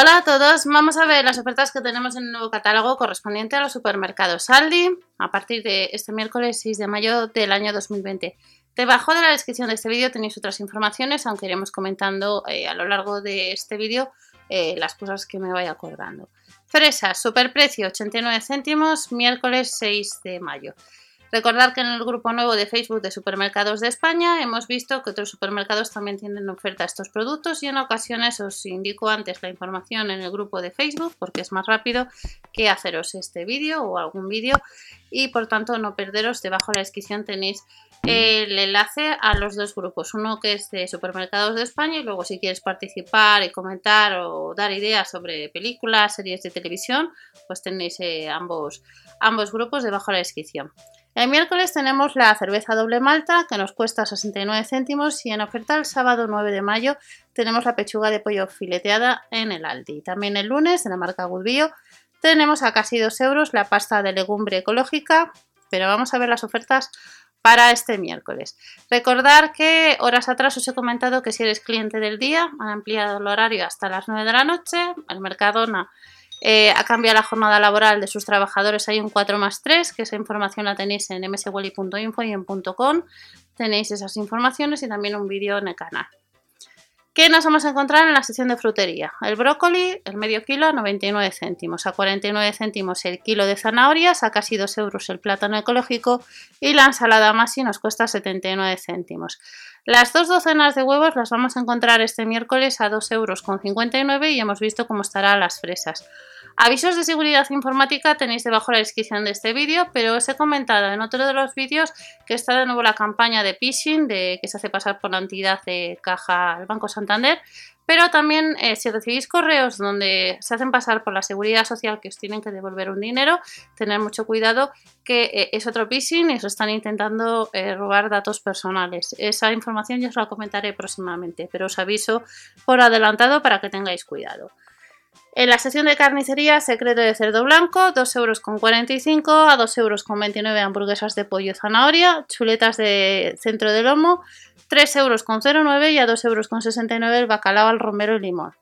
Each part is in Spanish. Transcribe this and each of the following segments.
Hola a todos, vamos a ver las ofertas que tenemos en el nuevo catálogo correspondiente a los supermercados Aldi a partir de este miércoles 6 de mayo del año 2020. Debajo de la descripción de este vídeo tenéis otras informaciones, aunque iremos comentando eh, a lo largo de este vídeo eh, las cosas que me vaya acordando. Fresas, superprecio 89 céntimos, miércoles 6 de mayo. Recordar que en el grupo nuevo de Facebook de Supermercados de España hemos visto que otros supermercados también tienen oferta estos productos y en ocasiones os indico antes la información en el grupo de Facebook porque es más rápido que haceros este vídeo o algún vídeo y por tanto no perderos, debajo de la descripción tenéis el enlace a los dos grupos, uno que es de Supermercados de España y luego si quieres participar y comentar o dar ideas sobre películas, series de televisión, pues tenéis eh, ambos, ambos grupos debajo de la descripción. El miércoles tenemos la cerveza doble malta que nos cuesta 69 céntimos y en oferta el sábado 9 de mayo tenemos la pechuga de pollo fileteada en el Aldi. También el lunes en la marca Goodbio tenemos a casi 2 euros la pasta de legumbre ecológica, pero vamos a ver las ofertas para este miércoles. Recordar que horas atrás os he comentado que si eres cliente del día han ampliado el horario hasta las 9 de la noche. El Mercadona eh, ha cambiado la jornada laboral de sus trabajadores, hay un 4 más 3, que esa información la tenéis en mswelly.info y en .com. Tenéis esas informaciones y también un vídeo en el canal. ¿Qué nos vamos a encontrar en la sección de frutería? El brócoli, el medio kilo a 99 céntimos, a 49 céntimos el kilo de zanahorias, a casi 2 euros el plátano ecológico y la ensalada masi nos cuesta 79 céntimos. Las dos docenas de huevos las vamos a encontrar este miércoles a 2,59 euros y hemos visto cómo estarán las fresas. Avisos de seguridad informática tenéis debajo la descripción de este vídeo, pero os he comentado en otro de los vídeos que está de nuevo la campaña de phishing, de que se hace pasar por la entidad de caja al Banco Santander, pero también eh, si recibís correos donde se hacen pasar por la seguridad social que os tienen que devolver un dinero, tener mucho cuidado que eh, es otro phishing y os están intentando eh, robar datos personales. Esa información yo os la comentaré próximamente, pero os aviso por adelantado para que tengáis cuidado. En la sección de carnicería, secreto de cerdo blanco, 2,45 euros a 2,29 euros hamburguesas de pollo zanahoria, chuletas de centro de lomo, 3,09 euros y a 2,69 euros el bacalao al romero y limón.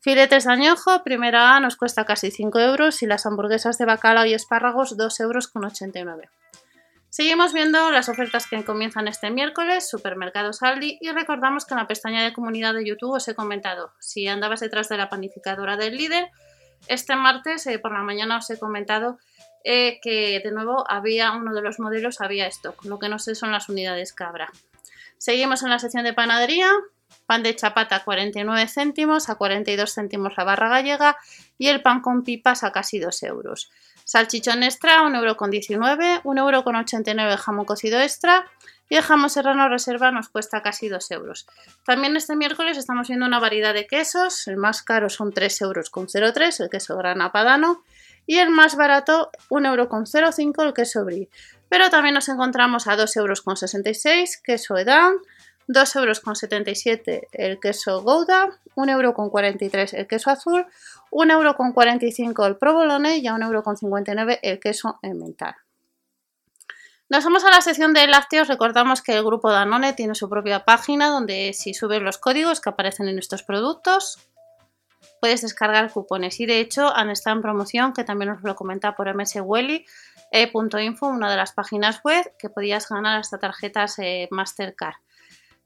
Filetes de añojo, primera A, nos cuesta casi 5 euros y las hamburguesas de bacalao y espárragos 2,89 euros. Seguimos viendo las ofertas que comienzan este miércoles, Supermercados Aldi, y recordamos que en la pestaña de comunidad de YouTube os he comentado, si andabas detrás de la panificadora del líder, este martes eh, por la mañana os he comentado eh, que de nuevo había uno de los modelos, había stock, lo que no sé son las unidades cabra. Seguimos en la sección de panadería, pan de chapata 49 céntimos, a 42 céntimos la barra gallega y el pan con pipas a casi 2 euros. Salchichón extra, 1,19€, 1,89€ el jamón cocido extra y el jamón serrano reserva nos cuesta casi 2 euros. También este miércoles estamos viendo una variedad de quesos, el más caro son 3,03 euros, el queso grana padano, y el más barato 1,05€ el queso brie. Pero también nos encontramos a 2,66 euros queso edam, 2,77 euros el queso Gouda, 1,43€ el queso azul, 1,45€ el provolone y a 1,59€ el queso emmental. Nos vamos a la sección de lácteos. Recordamos que el grupo Danone tiene su propia página donde si subes los códigos que aparecen en estos productos puedes descargar cupones y de hecho han estado en promoción que también os lo comenta por mswelly.info, una de las páginas web que podías ganar hasta tarjetas eh, Mastercard.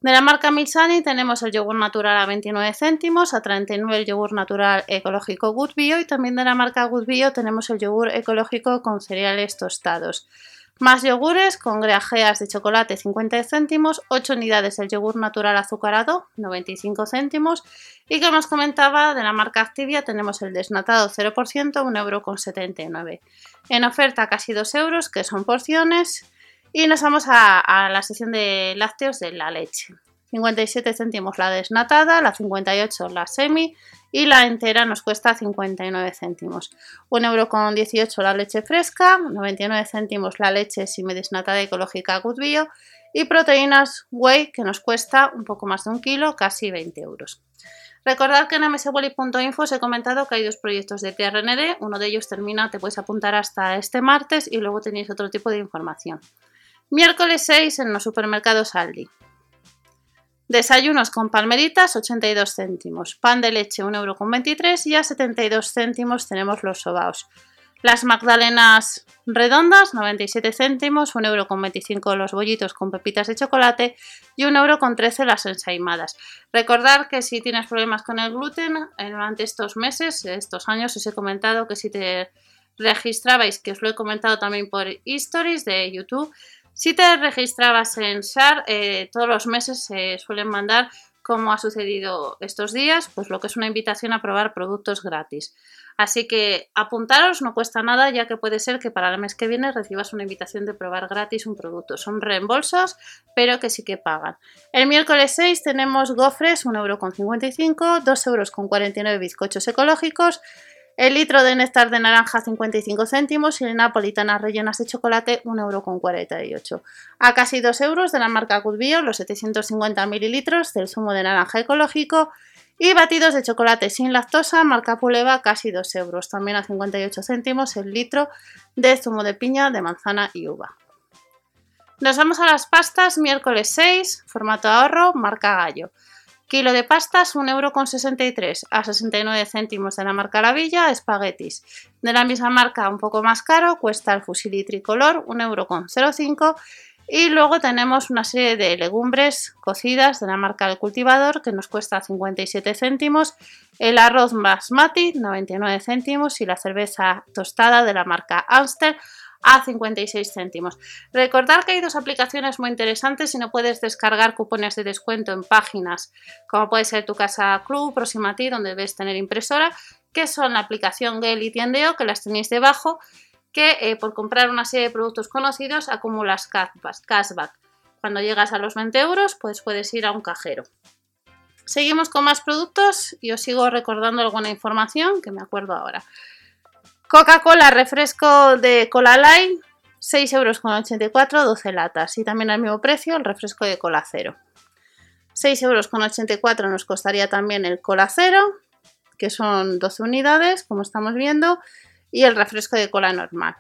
De la marca Milsani tenemos el yogur natural a 29 céntimos, a 39 el yogur natural ecológico Good Bio y también de la marca Good Bio tenemos el yogur ecológico con cereales tostados. Más yogures con grajeas de chocolate 50 céntimos, 8 unidades del yogur natural azucarado 95 céntimos y como os comentaba de la marca Activia tenemos el desnatado 0%, 1,79 euro. En oferta casi 2 euros que son porciones y nos vamos a, la sección de lácteos de la leche. 57 céntimos la desnatada, la 58 la semi y la entera nos cuesta 59 céntimos. 1,18€ la leche fresca, 99 céntimos la leche semi desnatada ecológica Good Bio y proteínas whey que nos cuesta un poco más de un kilo, casi 20 euros. Recordad que en msboli.info os he comentado que hay dos proyectos de TRND, uno de ellos termina, te puedes apuntar hasta este martes y luego tenéis otro tipo de información. Miércoles 6 en los supermercados Aldi. Desayunos con palmeritas 82 céntimos, pan de leche 1,23 euro y a 72 céntimos tenemos los sobaos. Las magdalenas redondas, 97 céntimos, 1,25 euro los bollitos con pepitas de chocolate y 1,13 euro las ensaimadas. Recordar que si tienes problemas con el gluten, eh, durante estos meses, estos años, os he comentado que si te registrabais, que os lo he comentado también por stories de YouTube, si te registrabas en SAR, eh, todos los meses se suelen mandar, como ha sucedido estos días, pues lo que es una invitación a probar productos gratis. Así que apuntaros no cuesta nada, ya que puede ser que para el mes que viene recibas una invitación de probar gratis un producto. Son reembolsos, pero que sí que pagan. El miércoles 6 tenemos gofres, 1,55€, 2,49€ bizcochos ecológicos, el litro de néctar de naranja 55 céntimos y napolitanas rellenas de chocolate 1,48€. A casi 2 euros de la marca Good los 750 mililitros del zumo de naranja ecológico y batidos de chocolate sin lactosa, marca Puleva, casi 2 euros. También a 58 céntimos el litro de zumo de piña, de manzana y uva. Nos vamos a las pastas, miércoles 6, formato ahorro, marca Gallo. Kilo de pastas, 1,63€ a 69 céntimos de la marca La Villa, espaguetis. De la misma marca, un poco más caro, cuesta el fusilí tricolor, 1,05€ y luego tenemos una serie de legumbres cocidas de la marca El Cultivador que nos cuesta 57 céntimos, el arroz basmati 99 céntimos. Y la cerveza tostada de la marca Amstel a 56 céntimos. Recordad que hay dos aplicaciones muy interesantes y no puedes descargar cupones de descuento en páginas como puede ser tu casa club, próxima ti, donde debes tener impresora, que son la aplicación Gale y Tiendeo, que las tenéis debajo, que eh, por comprar una serie de productos conocidos acumulas cashback. Cuando llegas a los 20 euros, pues puedes ir a un cajero. Seguimos con más productos y os sigo recordando alguna información que me acuerdo ahora. Coca-Cola, refresco de Cola Light, 6,84 euros, 12 latas. Y también al mismo precio el refresco de Cola Cero. 6,84 euros nos costaría también el Cola Cero, que son 12 unidades, como estamos viendo y el refresco de cola normal.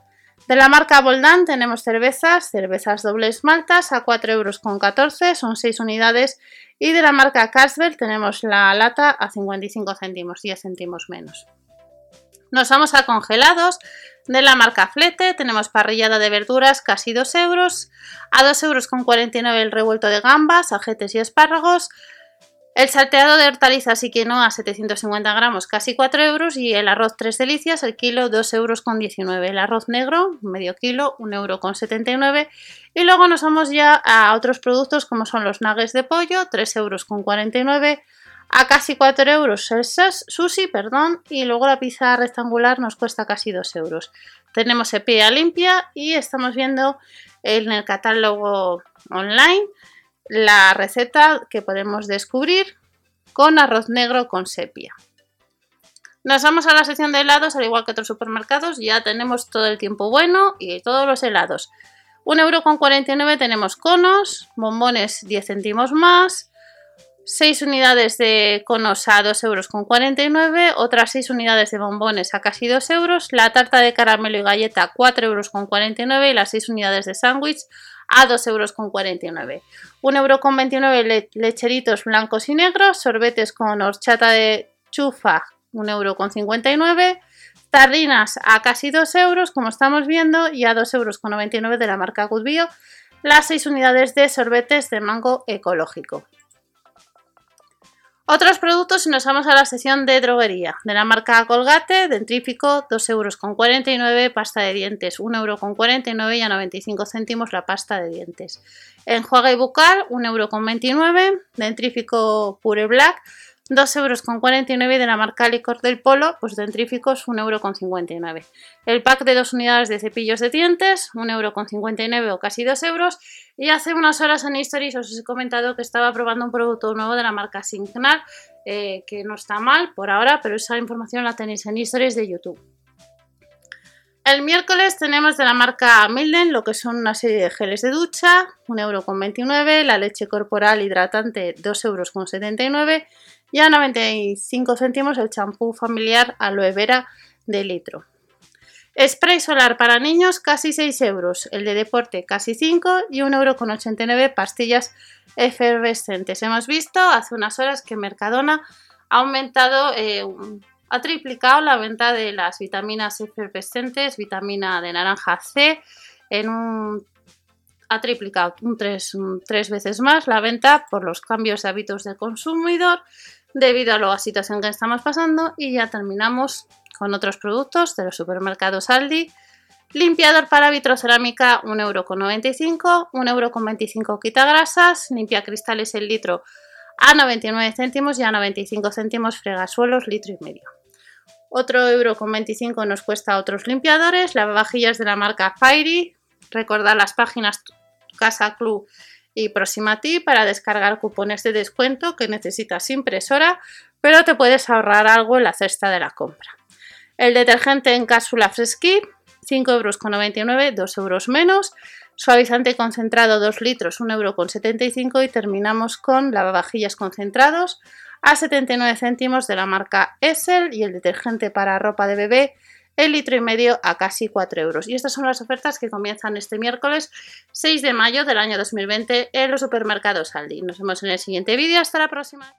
De la marca Boldan tenemos cervezas, cervezas dobles maltas a 4,14 euros, son 6 unidades. Y de la marca Carlsberg tenemos la lata a 55 céntimos, 10 céntimos menos. Nos vamos a congelados. De la marca Flete tenemos parrillada de verduras casi 2 euros. A 2,49 euros el revuelto de gambas, ajetes y espárragos. El salteado de hortalizas y quinoa 750 gramos, casi 4 euros. Y el arroz 3 delicias, el kilo 2 euros con 19. El arroz negro, medio kilo, 1 euro con 79. Y luego nos vamos ya a otros productos como son los nuggets de pollo, 3 euros con 49. A casi 4 euros el sushi, perdón. Y luego la pizza rectangular nos cuesta casi 2 euros. Tenemos cepilla limpia y estamos viendo en el catálogo online la receta que podemos descubrir con arroz negro con sepia. Nos vamos a la sección de helados, al igual que otros supermercados, ya tenemos todo el tiempo bueno y todos los helados. 1,49€ tenemos conos, bombones 10 céntimos más, 6 unidades de conos a 2,49€, otras 6 unidades de bombones a casi 2 euros, la tarta de caramelo y galleta 4,49€ y las 6 unidades de sándwich a 2,49€. 1,29€ lecheritos blancos y negros, sorbetes con horchata de chufa 1,59€, tarrinas a casi 2 euros, como estamos viendo, y a 2,99€ euros de la marca Good Bio, las 6 unidades de sorbetes de mango ecológico. Otros productos y nos vamos a la sección de droguería. De la marca Colgate, dentrífico 2,49 euros, pasta de dientes 1,49 euros y a 95 céntimos la pasta de dientes. Enjuague bucal 1,29 euros, dentrífico Pure Black 2,49 euros de la marca Licor del Polo, pues dentríficos 1,59 euros. El pack de dos unidades de cepillos de dientes, 1,59 euros o casi 2 euros. Y hace unas horas en Histories os he comentado que estaba probando un producto nuevo de la marca Signal, eh, que no está mal por ahora, pero esa información la tenéis en Histories de YouTube. El miércoles tenemos de la marca Milden lo que son una serie de geles de ducha, 1,29€, la leche corporal hidratante 2,79€ y a 95 céntimos el champú familiar aloe vera de litro. Spray solar para niños casi 6 euros, el de deporte casi 5 y 1,89€ pastillas efervescentes. Hemos visto hace unas horas que Mercadona ha aumentado eh, ha triplicado la venta de las vitaminas efervescentes, vitamina de naranja C, en un, ha triplicado un tres, tres veces más la venta por los cambios de hábitos del consumidor debido a la situación que estamos pasando y ya terminamos con otros productos de los supermercados Aldi. Limpiador para vitrocerámica 1,95€, 1,25€ quita grasas, limpia cristales el litro a 99 céntimos y a 95 céntimos fregasuelos litro y medio. Otro euro con 25 nos cuesta otros limpiadores, lavavajillas de la marca Fairy. Recordad las páginas Casa Club y Proximati para descargar cupones de descuento que necesitas impresora, pero te puedes ahorrar algo en la cesta de la compra. El detergente en cápsula Fresky, 5,99 euros, 2 euros menos. Suavizante concentrado 2 litros, 1,75 euro y terminamos con lavavajillas concentrados a 79 céntimos de la marca Essel y el detergente para ropa de bebé el litro y medio a casi 4 euros. Y estas son las ofertas que comienzan este miércoles 6 de mayo del año 2020 en los supermercados Aldi. Nos vemos en el siguiente vídeo. Hasta la próxima.